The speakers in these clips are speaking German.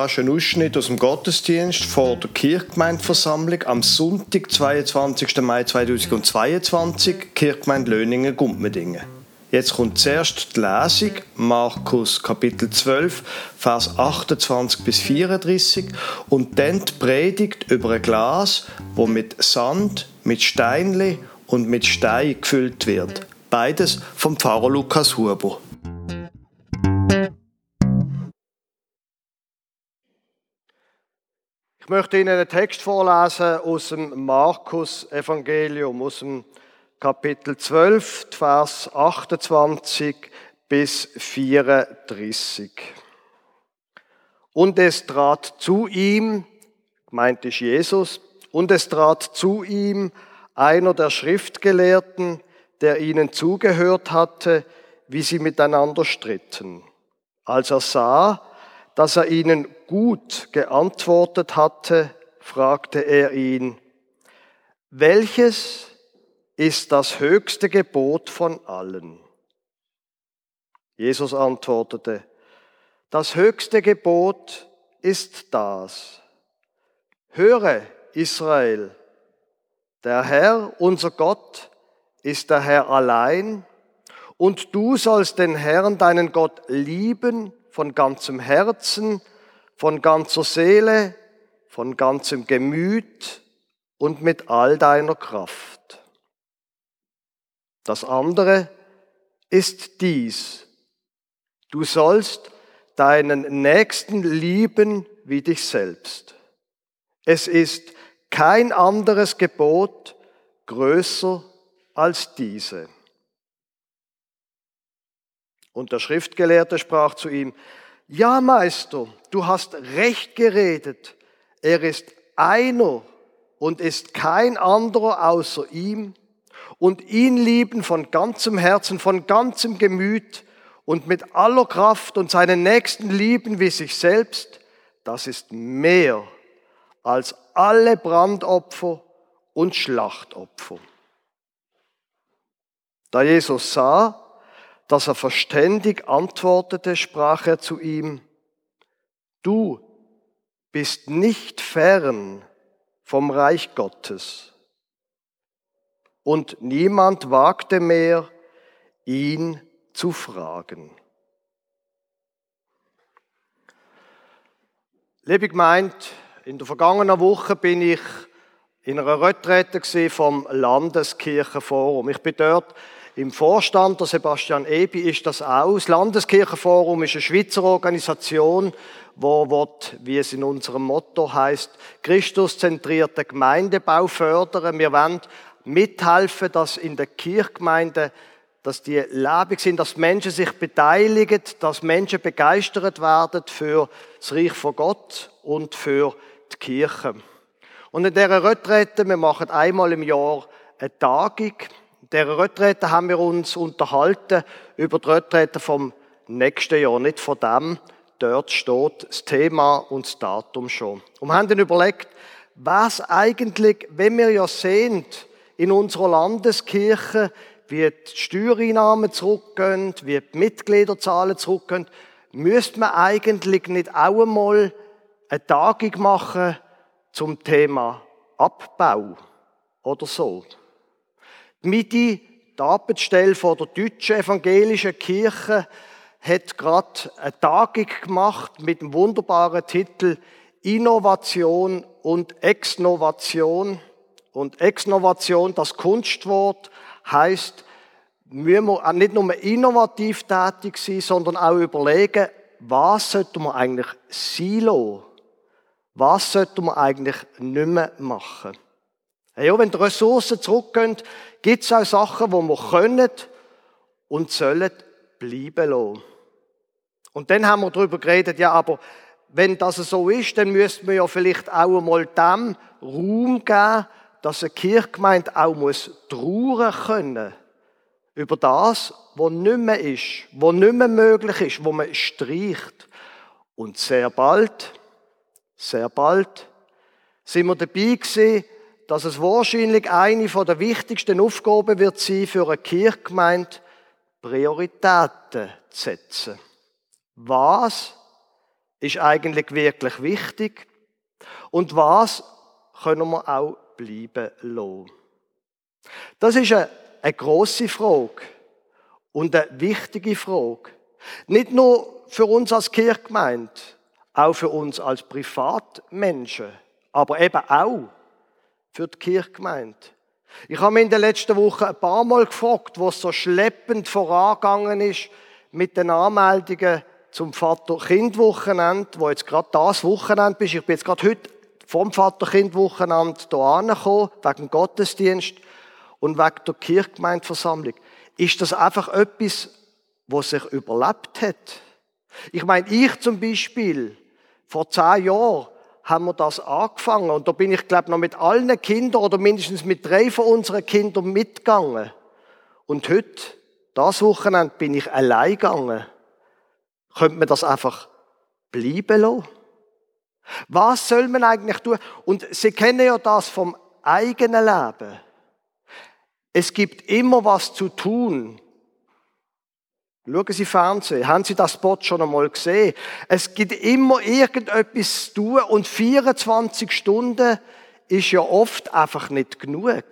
Das ist ein Ausschnitt aus dem Gottesdienst vor der Kirchgemeindeversammlung am Sonntag, 22. Mai 2022, Kirchgemeinde Löningen-Gumpmedingen. Jetzt kommt zuerst die Lesung, Markus Kapitel 12, Vers 28 bis 34 und dann die Predigt über ein Glas, wo mit Sand, mit Steinli und mit Stein gefüllt wird. Beides vom Pfarrer Lukas Huber. Ich möchte Ihnen einen Text vorlesen aus dem Markus-Evangelium, aus dem Kapitel 12, Vers 28 bis 34. Und es trat zu ihm, meint ist Jesus, und es trat zu ihm einer der Schriftgelehrten, der ihnen zugehört hatte, wie sie miteinander stritten. Als er sah, dass er ihnen gut geantwortet hatte, fragte er ihn, welches ist das höchste Gebot von allen? Jesus antwortete, das höchste Gebot ist das. Höre, Israel, der Herr, unser Gott, ist der Herr allein, und du sollst den Herrn, deinen Gott, lieben von ganzem Herzen, von ganzer Seele, von ganzem Gemüt und mit all deiner Kraft. Das andere ist dies. Du sollst deinen Nächsten lieben wie dich selbst. Es ist kein anderes Gebot größer als diese. Und der Schriftgelehrte sprach zu ihm, ja Meister, du hast recht geredet, er ist einer und ist kein anderer außer ihm. Und ihn lieben von ganzem Herzen, von ganzem Gemüt und mit aller Kraft und seinen Nächsten lieben wie sich selbst, das ist mehr als alle Brandopfer und Schlachtopfer. Da Jesus sah, dass er verständig antwortete, sprach er zu ihm, du bist nicht fern vom Reich Gottes. Und niemand wagte mehr, ihn zu fragen. Liebe Gemeinde, in der vergangenen Woche bin ich in einer Retrette vom Landeskirchenforum. Ich bin dort im Vorstand, der Sebastian Ebi ist das auch. Das Landeskirchenforum ist eine Schweizer Organisation, wo wird, wie es in unserem Motto heißt, Christuszentrierten Gemeindebau fördern. Wir wollen mithelfen, dass in der Kirchgemeinde dass die lebig sind, dass Menschen sich beteiligen, dass Menschen begeistert werden für das Reich von Gott und für die Kirche. Und in dieser Retrette, wir machen einmal im Jahr eine Tagung, dieser Retrette haben wir uns unterhalten über die Retrette vom nächsten Jahr, nicht von dem. Dort steht das Thema und das Datum schon. Und haben dann überlegt, was eigentlich, wenn wir ja sehen, in unserer Landeskirche, wie die Steuereinnahmen zurückgehen, wie die Mitgliederzahlen zurückgehen, müsste man eigentlich nicht auch einmal eine Tagung machen zum Thema Abbau oder so. Die MIDI, die Arbeitsstelle von der deutschen evangelischen Kirche, hat gerade eine Tagung gemacht mit dem wunderbaren Titel Innovation und Exnovation. Und Exnovation, das Kunstwort, heißt, müssen wir nicht nur innovativ tätig sein, sondern auch überlegen, was sollte man eigentlich silo? Was sollte man eigentlich nicht mehr machen? Ja, wenn die Ressourcen zurückgehen, gibt es auch Sachen, die wir können und sollen bleiben lassen. Und dann haben wir darüber geredet, ja, aber wenn das so ist, dann müsste man ja vielleicht auch einmal dem Raum geben, dass eine Kirchgemeinde auch muss trauern können über das, was nicht mehr ist, was nicht mehr möglich ist, wo man streicht. Und sehr bald, sehr bald sind wir dabei gewesen, dass es wahrscheinlich eine der wichtigsten Aufgaben wird sein, für eine Kirchgemeinde Prioritäten zu setzen. Was ist eigentlich wirklich wichtig und was können wir auch bleiben lassen? Das ist eine, eine grosse Frage und eine wichtige Frage. Nicht nur für uns als Kirchgemeinde, auch für uns als Privatmenschen, aber eben auch für die Kirchgemeinde. Ich habe mich in den letzten Wochen ein paar Mal gefragt, wo es so schleppend vorangegangen ist mit den Anmeldungen zum Vater-Kind-Wochenende, wo jetzt gerade das Wochenende bist. Ich bin jetzt gerade heute vom Vater-Kind-Wochenende hier angekommen, wegen dem Gottesdienst und wegen der Kirchgemeindeversammlung. Ist das einfach etwas, was sich überlebt hat? Ich meine, ich zum Beispiel, vor zehn Jahren haben wir das angefangen und da bin ich, glaube noch mit allen Kindern oder mindestens mit drei von unseren Kindern mitgegangen. Und heute, das Wochenende, bin ich allein gegangen. Könnte man das einfach bleiben lassen? Was soll man eigentlich tun? Und Sie kennen ja das vom eigenen Leben. Es gibt immer was zu tun. Schauen Sie Fernsehen. Haben Sie das Spot schon einmal gesehen? Es gibt immer irgendetwas zu tun und 24 Stunden ist ja oft einfach nicht genug.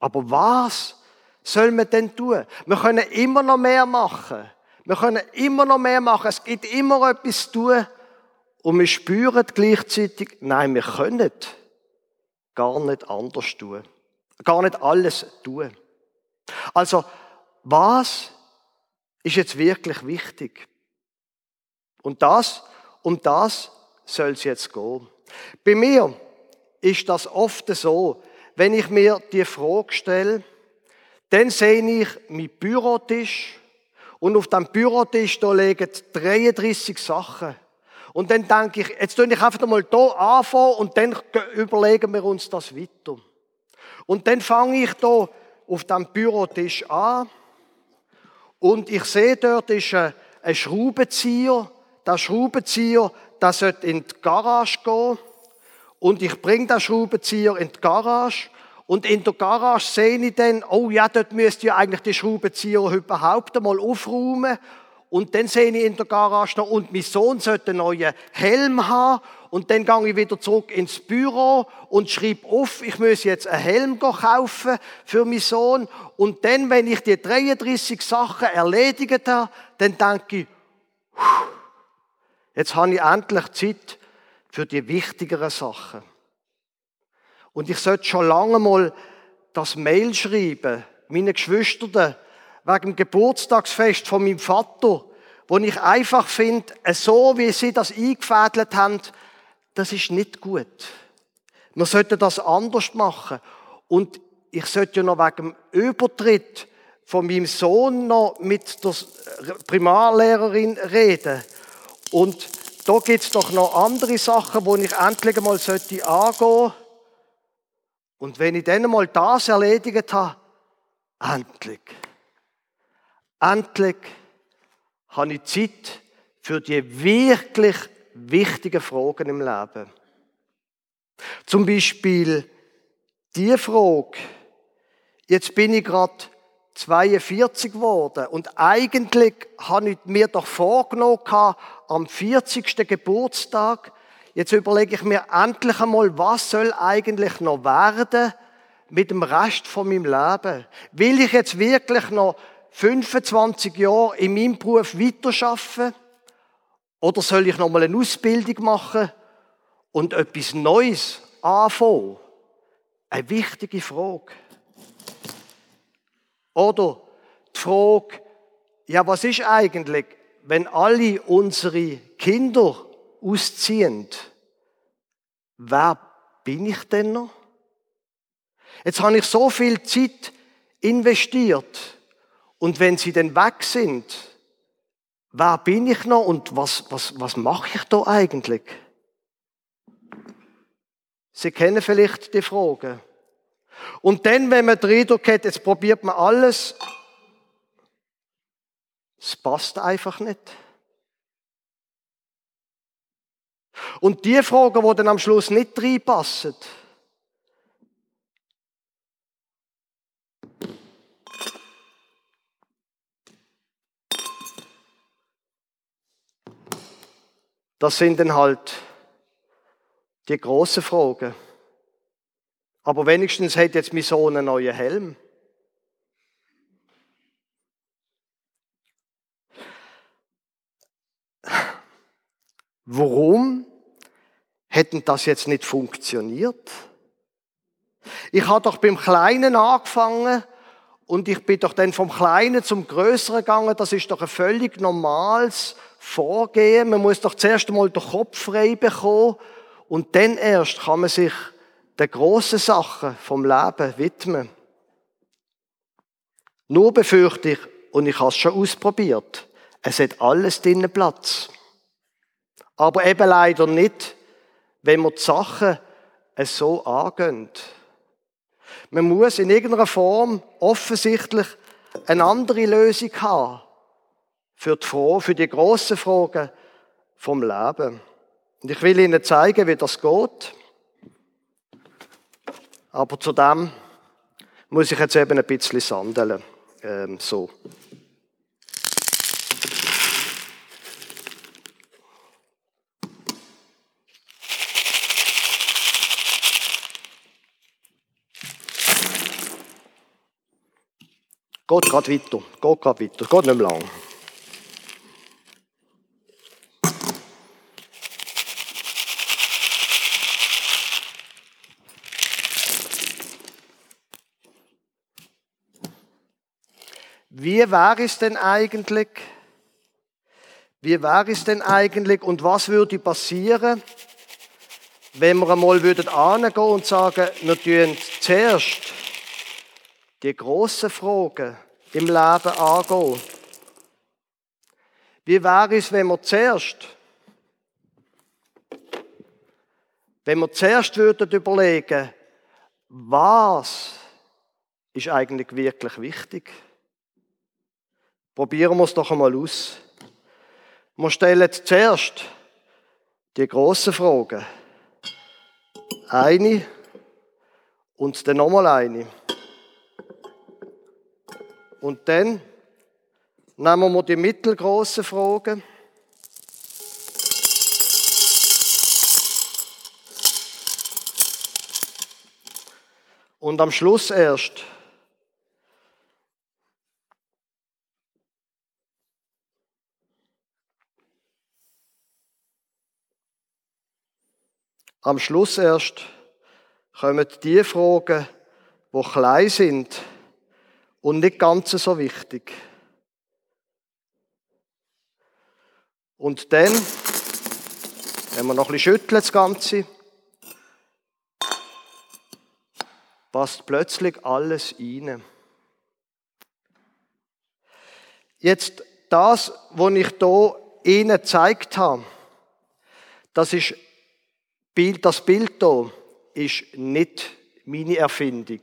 Aber was soll man denn tun? Wir können immer noch mehr machen. Wir können immer noch mehr machen. Es gibt immer etwas zu tun. Und wir spüren gleichzeitig, nein, wir können gar nicht anders tun. Gar nicht alles tun. Also, was ist jetzt wirklich wichtig? Und das, um das soll es jetzt gehen. Bei mir ist das oft so, wenn ich mir die Frage stelle, dann sehe ich meinen Bürotisch und auf dem Bürotisch da liegen 33 Sachen. Und dann denke ich, jetzt tue ich einfach mal hier anfangen und dann überlegen wir uns das weiter. Und dann fange ich hier auf dem Bürotisch an und ich sehe dort ist ein, ein Schraubenzieher. Der Schraubenzieher, der sollte in die Garage gehen. Und ich bringe den Schraubenzieher in die Garage. Und in der Garage sehe ich dann, oh ja, dort müsste ja eigentlich die Schraubenzieher überhaupt einmal aufräumen. Und dann sehe ich in der Garage noch, und mein Sohn sollte einen neuen Helm haben. Und dann gehe ich wieder zurück ins Büro und schreibe auf, ich muss jetzt einen Helm kaufen für meinen Sohn. Und dann, wenn ich die 33 Sachen erledigt habe, dann denke ich, jetzt habe ich endlich Zeit für die wichtigeren Sachen. Und ich sollte schon lange mal das Mail schreiben, meinen Geschwistern, wegen dem Geburtstagsfest von meinem Vater, wo ich einfach finde, so wie sie das eingefädelt haben, das ist nicht gut. Wir sollten das anders machen. Und ich sollte ja noch wegen dem Übertritt von meinem Sohn noch mit der Primarlehrerin reden. Und da gibt es doch noch andere Sachen, wo ich endlich mal sollte angehen Und wenn ich dann mal das erledigt habe, endlich, endlich habe ich Zeit für die wirklich wichtigen Fragen im Leben. Zum Beispiel die Frage, jetzt bin ich gerade 42 geworden und eigentlich habe ich mir doch vorgenommen, am 40. Geburtstag, jetzt überlege ich mir endlich einmal, was soll eigentlich noch werden mit dem Rest von meinem Leben? Will ich jetzt wirklich noch 25 Jahre in meinem Beruf weiterarbeiten? Oder soll ich nochmal eine Ausbildung machen und etwas Neues anfangen? Eine wichtige Frage. Oder die Frage, ja, was ist eigentlich, wenn alle unsere Kinder ausziehen? Wer bin ich denn noch? Jetzt habe ich so viel Zeit investiert und wenn sie dann weg sind, wer bin ich noch und was, was, was mache ich da eigentlich? Sie kennen vielleicht die Frage. Und dann, wenn man den Eindruck hat, jetzt probiert man alles, es passt einfach nicht. Und die Fragen, die dann am Schluss nicht reinpassen, das sind dann halt die großen Fragen. Aber wenigstens hat jetzt mein Sohn einen neuen Helm. Warum hätten das jetzt nicht funktioniert? Ich habe doch beim Kleinen angefangen und ich bin doch dann vom Kleinen zum Größeren gegangen. Das ist doch ein völlig normales Vorgehen. Man muss doch zuerst einmal den Kopf frei bekommen und dann erst kann man sich den grossen Sachen vom Leben widmen. Nur befürchte ich, und ich habe es schon ausprobiert, es hat alles drinnen Platz. Aber eben leider nicht, wenn man die Sachen so angehen. Man muss in irgendeiner Form offensichtlich eine andere Lösung haben für die, Frage, für die grossen Fragen vom Leben. Und ich will Ihnen zeigen, wie das geht. Aber zu dem muss ich jetzt eben ein bisschen sandeln. Ähm, so. Geht gerade weiter. Geht gerade weiter. Geht nicht mehr lang. Wie wäre es denn eigentlich? Wie wäre es denn eigentlich und was würde passieren, wenn wir einmal würden angehen und sagen, wir tun zuerst die grossen Fragen im Leben angehen. Wie wäre es, wenn wir zuerst, wenn wir zuerst würden überlegen, was ist eigentlich wirklich wichtig? Probieren wir es doch einmal aus. Wir stellen zuerst die grossen Fragen. Eine und dann nochmal eine. Und dann nehmen wir die mittelgroßen Fragen. Und am Schluss erst Am Schluss erst kommen die Fragen, die klein sind und nicht ganz so wichtig. Und dann, wenn wir noch ein bisschen schütteln, das Ganze, passt plötzlich alles rein. Jetzt das, was ich hier Ihnen gezeigt habe, das ist das Bild hier ist nicht meine Erfindung.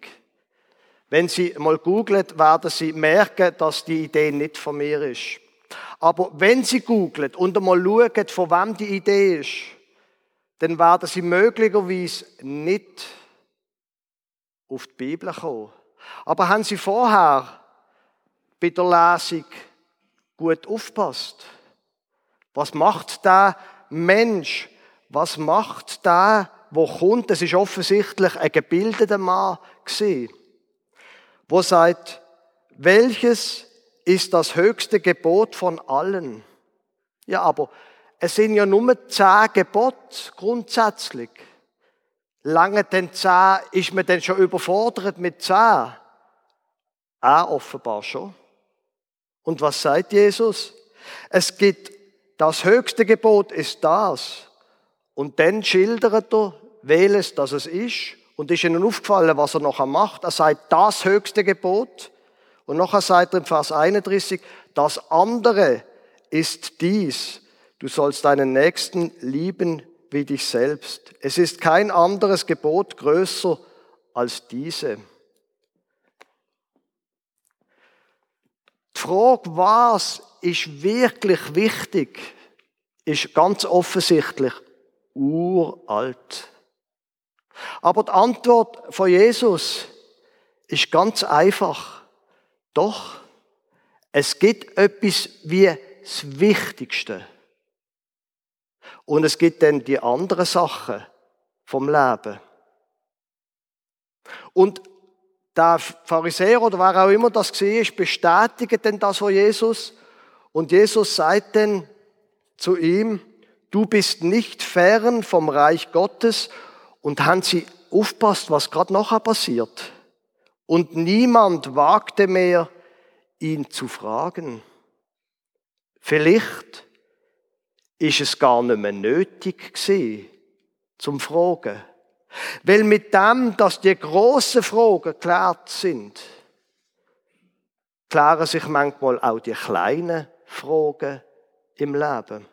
Wenn Sie mal googlen, werden Sie merken, dass die Idee nicht von mir ist. Aber wenn Sie googlen und einmal schauen, von wem die Idee ist, dann werden Sie möglicherweise nicht auf die Bibel kommen. Aber haben Sie vorher bei der Lesung gut aufpasst? Was macht der Mensch? Was macht der, wo kommt? Das ist offensichtlich ein gebildeter Mann gewesen wo sagt, welches ist das höchste Gebot von allen? Ja, aber es sind ja nur zehn Gebote grundsätzlich. Lange denn zehn, ist man denn schon überfordert mit zehn? Ah, offenbar schon. Und was sagt Jesus? Es gibt, das höchste Gebot ist das. Und dann schildert er, welches das es ist und ist ihnen aufgefallen, was er noch macht. Er sagt, das höchste Gebot. Und nachher sagt er im Vers 31, das andere ist dies. Du sollst deinen Nächsten lieben wie dich selbst. Es ist kein anderes Gebot größer als diese. Die Frage, was ist wirklich wichtig, ist ganz offensichtlich uralt. Aber die Antwort von Jesus ist ganz einfach. Doch, es gibt etwas wie das Wichtigste. Und es gibt dann die anderen Sachen vom Leben. Und der Pharisäer oder wer auch immer das war, bestätigt denn das von Jesus. Und Jesus sagt dann zu ihm, du bist nicht fern vom Reich Gottes. Und haben sie aufpasst, was gerade nachher passiert. Und niemand wagte mehr, ihn zu fragen. Vielleicht ist es gar nicht mehr nötig gewesen, zum Fragen. Weil mit dem, dass die grossen Fragen geklärt sind, klären sich manchmal auch die kleinen Fragen im Leben.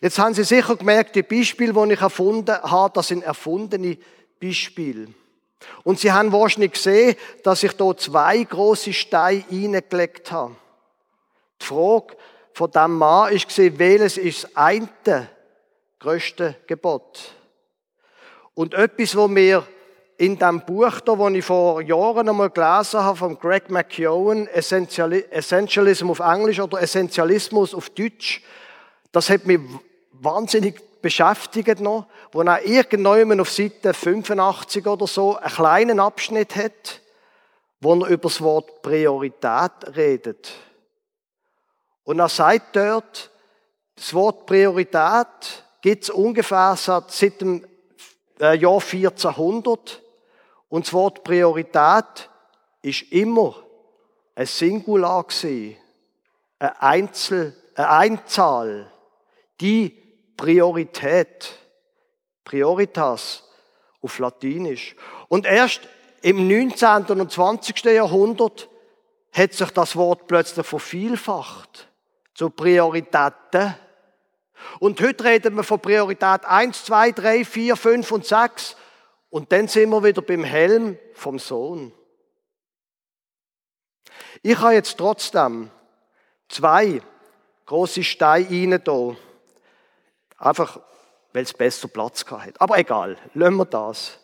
Jetzt haben Sie sicher gemerkt, die Beispiele, die ich erfunden habe, das sind erfundene Beispiele. Und Sie haben wahrscheinlich gesehen, dass ich da zwei große Steine reingelegt habe. Die Frage von diesem Mann gesehen, welches ist das eine größte Gebot? Und etwas, wo mir in dem Buch, da, das ich vor Jahren einmal gelesen habe, von Greg McKeown, Essentialism auf Englisch oder Essentialismus auf Deutsch, das hat mich wahnsinnig beschäftigt noch, wo er irgendwann auf Seite 85 oder so einen kleinen Abschnitt hat, wo er über das Wort Priorität redet. Und er sagt dort, das Wort Priorität gibt es ungefähr seit dem äh, Jahr 1400. Und das Wort Priorität ist immer ein Singular gewesen, ein Einzel, eine Einzahl, die Priorität, Prioritas auf Latinisch. Und erst im 19. und 20. Jahrhundert hat sich das Wort plötzlich vervielfacht zu Prioritäten. Und heute reden wir von Priorität 1, 2, 3, 4, 5 und 6. Und dann sind wir wieder beim Helm vom Sohn. Ich habe jetzt trotzdem zwei große Steine da. Einfach, weil es besser Platz hat. Aber egal, lassen wir das.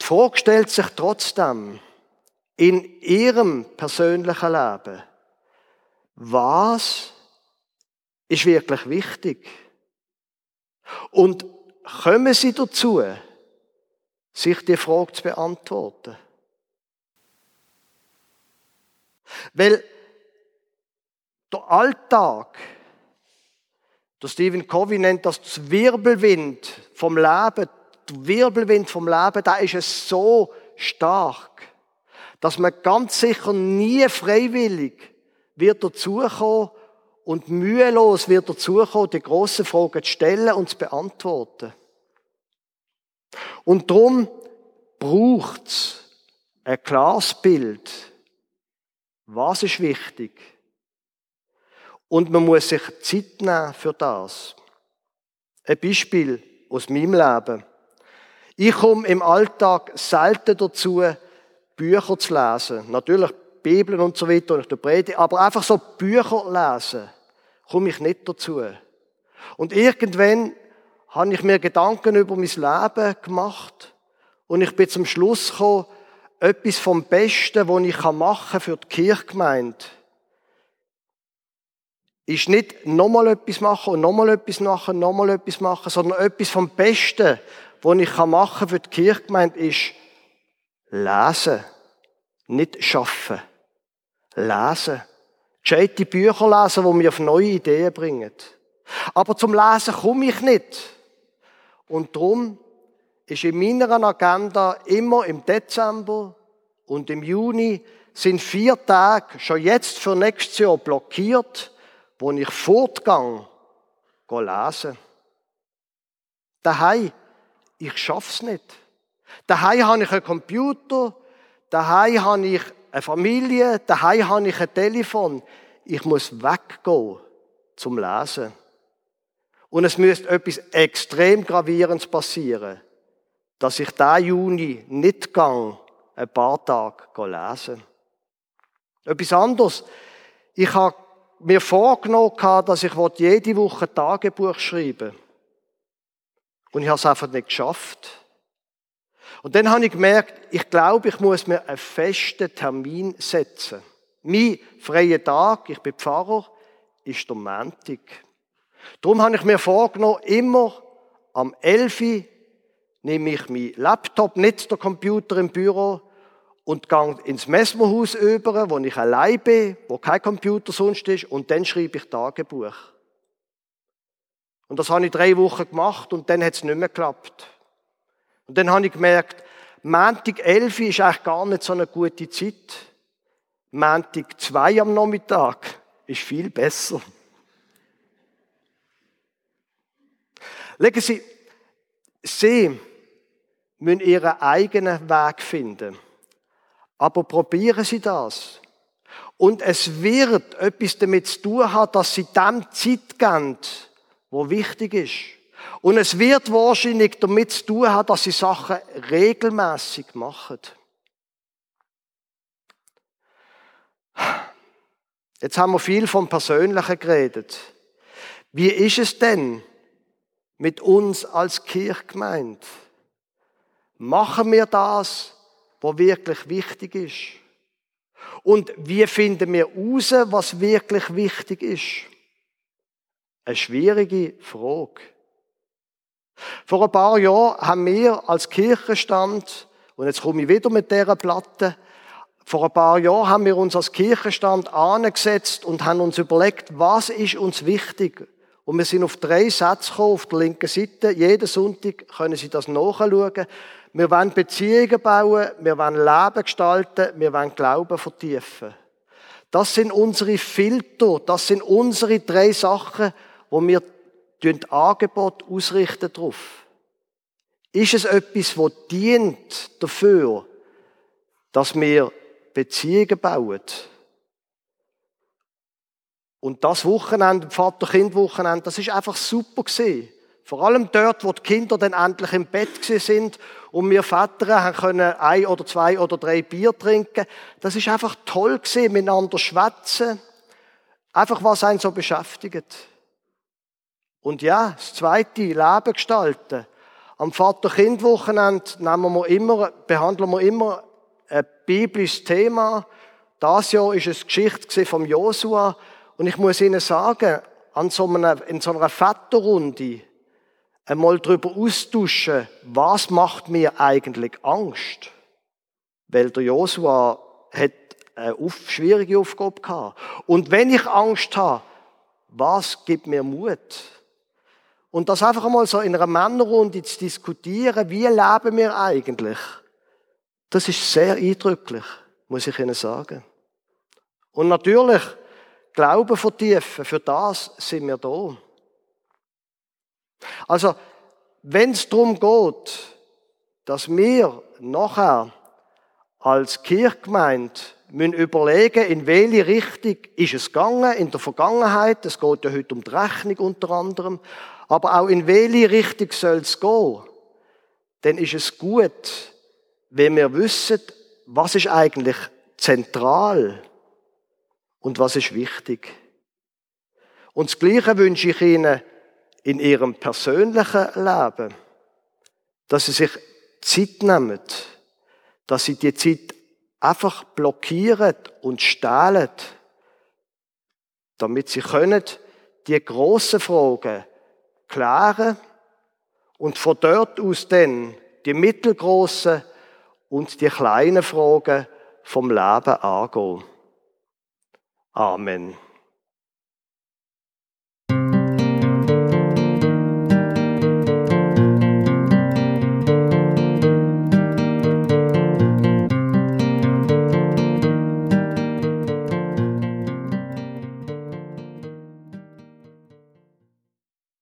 Die Frage stellt sich trotzdem in ihrem persönlichen Leben, was ist wirklich wichtig? Und kommen Sie dazu, sich die Frage zu beantworten? Weil der Alltag, der Stephen Covey nennt das das Wirbelwind vom Leben, der Wirbelwind vom Leben, da ist es so stark, dass man ganz sicher nie freiwillig wird dazukommen und mühelos wird dazukommen, die grossen Fragen zu stellen und zu beantworten. Und darum braucht es ein klares Bild. Was ist wichtig? Und man muss sich Zeit nehmen für das. Ein Beispiel aus meinem Leben. Ich komme im Alltag selten dazu, Bücher zu lesen. Natürlich Bibeln und so weiter, und ich predige, aber einfach so Bücher lesen, komme ich nicht dazu. Und irgendwann habe ich mir Gedanken über mein Leben gemacht und ich bin zum Schluss gekommen, etwas vom Besten, was ich machen kann für die Kirchgemeinde, ist nicht nochmal etwas machen und nochmal etwas machen, nochmal etwas machen, sondern etwas vom Besten, was ich machen kann für die Kirchgemeinde, ist lesen, nicht schaffen. Lesen. Gescheite Bücher lesen, die mich auf neue Ideen bringen. Aber zum Lesen komme ich nicht. Und darum ist in meiner Agenda immer im Dezember und im Juni sind vier Tage schon jetzt für nächstes Jahr blockiert, wo ich fortgang lesen. Daheim, ich schaff's nicht. Daheim habe ich einen Computer, daheim habe ich eine Familie, daheim habe ich ein Telefon. Ich muss weggehen zum Lesen. Und es müsste etwas extrem Gravierendes passieren, dass ich da Juni nicht gang ein paar Tage lesen. Etwas anderes. Ich habe mir vorgenommen, dass ich jede Woche ein Tagebuch schreiben Und ich habe es einfach nicht geschafft. Und dann habe ich gemerkt, ich glaube, ich muss mir einen festen Termin setzen. Mein freier Tag, ich bin Pfarrer, ist der Montag. Darum habe ich mir vorgenommen, immer am 11. Uhr nehme ich meinen Laptop, nicht den Computer im Büro und gehe ins Messmerhaus über, wo ich allein bin, wo kein Computer sonst ist, und dann schreibe ich Tagebuch. Und das habe ich drei Wochen gemacht und dann hat es nicht mehr geklappt. Und dann habe ich gemerkt, Montag 11 ist eigentlich gar nicht so eine gute Zeit. Montag 2 am Nachmittag ist viel besser. Legen Sie, Sie müssen Ihren eigenen Weg finden. Aber probieren Sie das. Und es wird etwas damit zu tun haben, dass Sie dem Zeit geben, wo wichtig ist. Und es wird wahrscheinlich damit zu tun haben, dass Sie Sachen regelmäßig machen. Jetzt haben wir viel vom Persönlichen geredet. Wie ist es denn mit uns als Kirchgemeinde? Machen wir das, was wirklich wichtig ist? Und wie finden wir heraus, was wirklich wichtig ist? Eine schwierige Frage. Vor ein paar Jahren haben wir als Kirchenstand, und jetzt komme ich wieder mit dieser Platte, vor ein paar Jahren haben wir uns als Kirchenstand angesetzt und haben uns überlegt, was ist uns wichtig. Und wir sind auf drei Sätze gekommen, auf der linken Seite. Jeden Sonntag können Sie das nachschauen. Wir wollen Beziehungen bauen, wir wollen Leben gestalten, wir wollen Glauben vertiefen. Das sind unsere Filter, das sind unsere drei Sachen, wo wir Angebot ausrichten darauf. Ist es etwas, das dient dafür, dass wir Beziehungen bauen? Und das Wochenende, Vater-Kind-Wochenende, das ist einfach super gewesen. Vor allem dort, wo die Kinder dann endlich im Bett sind und wir Väter haben können ein oder zwei oder drei Bier trinken. Das ist einfach toll gewesen, miteinander schwätzen. Einfach was einen so beschäftigt. Und ja, das zweite, Leben gestalten. Am Vater-Kind-Wochenende behandeln wir immer ein biblisches Thema. Das Jahr ist es Geschichte vom Josua. Und ich muss Ihnen sagen, an so einer, in so einer Vaterrunde, einmal darüber austauschen, was macht mir eigentlich Angst? Weil der Josua hat eine schwierige Aufgabe gehabt. Und wenn ich Angst habe, was gibt mir Mut? Und das einfach einmal so in einer Männerrunde zu diskutieren, wie leben wir eigentlich? Das ist sehr eindrücklich, muss ich Ihnen sagen. Und natürlich, Glauben vertiefen, für das sind wir da. Also, wenn es darum geht, dass wir nachher als Kirchgemeinde müssen überlegen, in welche Richtung ist es gegangen in der Vergangenheit. Es geht ja heute um die Rechnung unter anderem. Aber auch in welche Richtung soll es gehen? Dann ist es gut, wenn wir wissen, was ist eigentlich zentral und was ist wichtig. Und das Gleiche wünsche ich Ihnen in ihrem persönlichen Leben, dass sie sich Zeit nehmen, dass sie die Zeit einfach blockieren und stehlen, damit sie können die grossen Fragen klären und von dort aus dann die mittelgroßen und die kleinen Fragen vom Leben angehen. Amen.